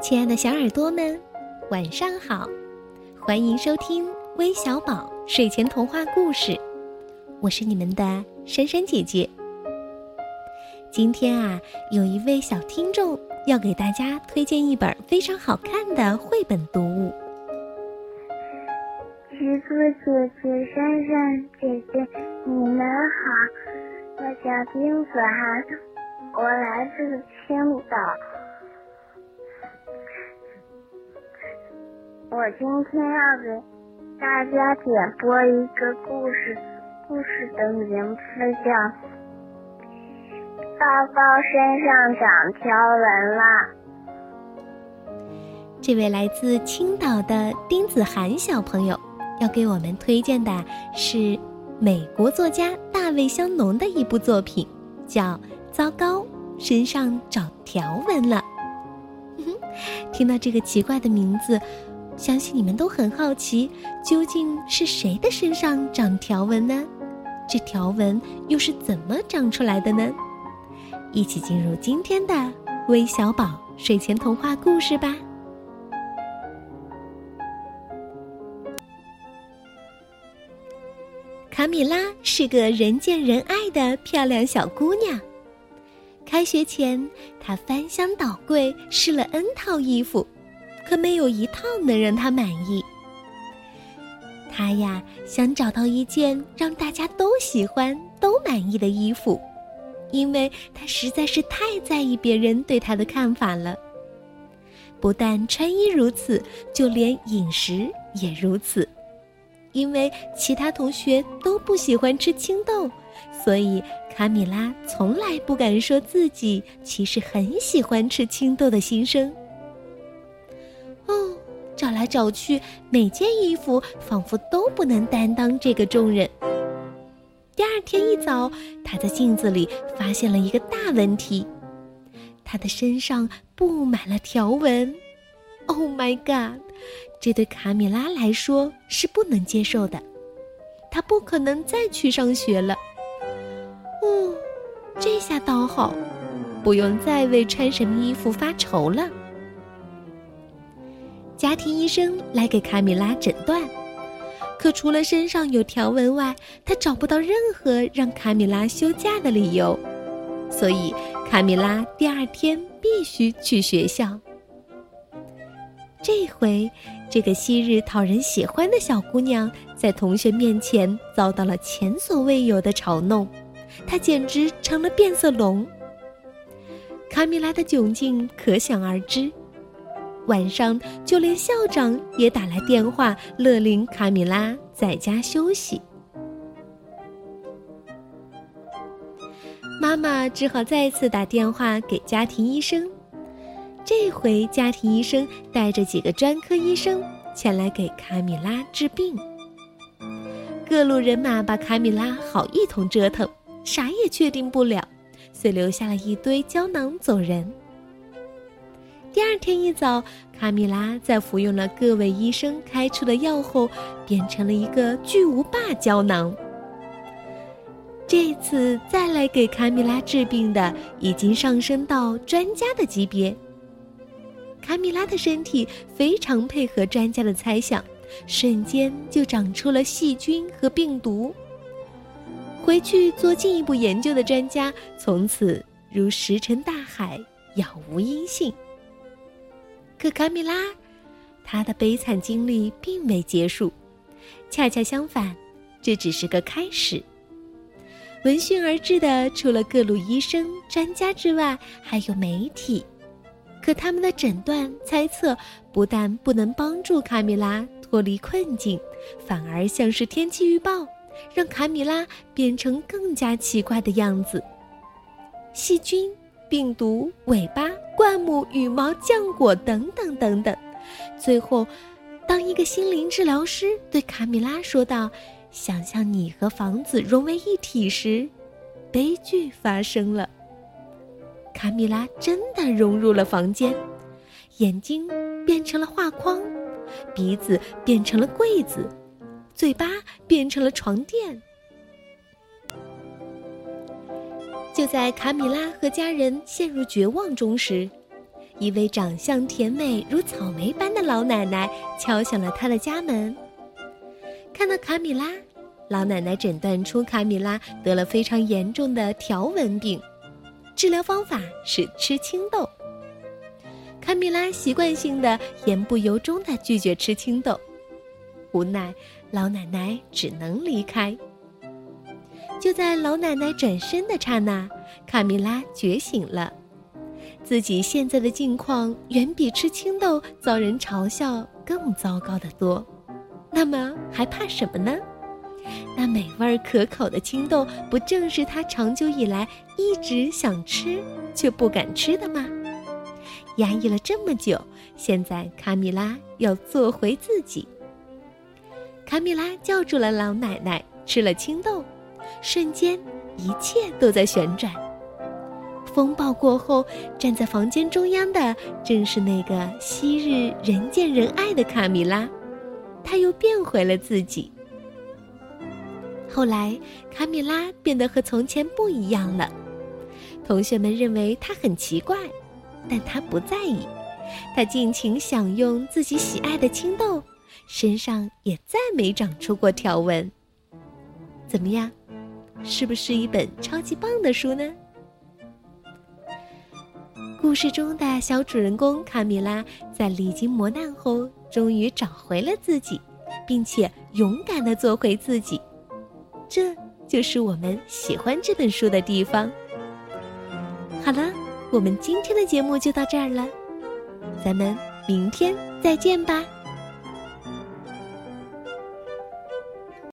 亲爱的小耳朵们，晚上好！欢迎收听微小宝睡前童话故事，我是你们的珊珊姐姐。今天啊，有一位小听众要给大家推荐一本非常好看的绘本读物。橘子姐姐、珊珊姐姐，你们好！我叫丁子涵，我来自青岛。我今天要给大家点播一个故事，故事的名字叫《糟糕身上长条纹了》。这位来自青岛的丁子涵小朋友要给我们推荐的是美国作家大卫·香农的一部作品，叫《糟糕，身上长条纹了》。听到这个奇怪的名字。相信你们都很好奇，究竟是谁的身上长条纹呢？这条纹又是怎么长出来的呢？一起进入今天的微小宝睡前童话故事吧。卡米拉是个人见人爱的漂亮小姑娘。开学前，她翻箱倒柜试了 N 套衣服。可没有一套能让他满意。他呀，想找到一件让大家都喜欢、都满意的衣服，因为他实在是太在意别人对他的看法了。不但穿衣如此，就连饮食也如此。因为其他同学都不喜欢吃青豆，所以卡米拉从来不敢说自己其实很喜欢吃青豆的心声。来找去，每件衣服仿佛都不能担当这个重任。第二天一早，他在镜子里发现了一个大问题：他的身上布满了条纹。Oh my god！这对卡米拉来说是不能接受的。他不可能再去上学了。哦，这下倒好，不用再为穿什么衣服发愁了。家庭医生来给卡米拉诊断，可除了身上有条纹外，他找不到任何让卡米拉休假的理由，所以卡米拉第二天必须去学校。这回，这个昔日讨人喜欢的小姑娘在同学面前遭到了前所未有的嘲弄，她简直成了变色龙。卡米拉的窘境可想而知。晚上，就连校长也打来电话，勒令卡米拉在家休息。妈妈只好再次打电话给家庭医生。这回，家庭医生带着几个专科医生前来给卡米拉治病。各路人马把卡米拉好一通折腾，啥也确定不了，遂留下了一堆胶囊走人。第二天一早，卡米拉在服用了各位医生开出的药后，变成了一个巨无霸胶囊。这次再来给卡米拉治病的，已经上升到专家的级别。卡米拉的身体非常配合专家的猜想，瞬间就长出了细菌和病毒。回去做进一步研究的专家，从此如石沉大海，杳无音信。可卡米拉，她的悲惨经历并未结束，恰恰相反，这只是个开始。闻讯而至的，除了各路医生、专家之外，还有媒体。可他们的诊断、猜测不但不能帮助卡米拉脱离困境，反而像是天气预报，让卡米拉变成更加奇怪的样子。细菌。病毒、尾巴、灌木、羽毛、浆果等等等等，最后，当一个心灵治疗师对卡米拉说道：“想象你和房子融为一体时，悲剧发生了。卡米拉真的融入了房间，眼睛变成了画框，鼻子变成了柜子，嘴巴变成了床垫。”就在卡米拉和家人陷入绝望中时，一位长相甜美如草莓般的老奶奶敲响了他的家门。看到卡米拉，老奶奶诊断出卡米拉得了非常严重的条纹病，治疗方法是吃青豆。卡米拉习惯性的言不由衷的拒绝吃青豆，无奈老奶奶只能离开。就在老奶奶转身的刹那，卡米拉觉醒了，自己现在的境况远比吃青豆遭人嘲笑更糟糕的多。那么还怕什么呢？那美味可口的青豆，不正是她长久以来一直想吃却不敢吃的吗？压抑了这么久，现在卡米拉要做回自己。卡米拉叫住了老奶奶，吃了青豆。瞬间，一切都在旋转。风暴过后，站在房间中央的正是那个昔日人见人爱的卡米拉，她又变回了自己。后来，卡米拉变得和从前不一样了。同学们认为她很奇怪，但她不在意，她尽情享用自己喜爱的青豆，身上也再没长出过条纹。怎么样？是不是一本超级棒的书呢？故事中的小主人公卡米拉在历经磨难后，终于找回了自己，并且勇敢的做回自己。这就是我们喜欢这本书的地方。好了，我们今天的节目就到这儿了，咱们明天再见吧。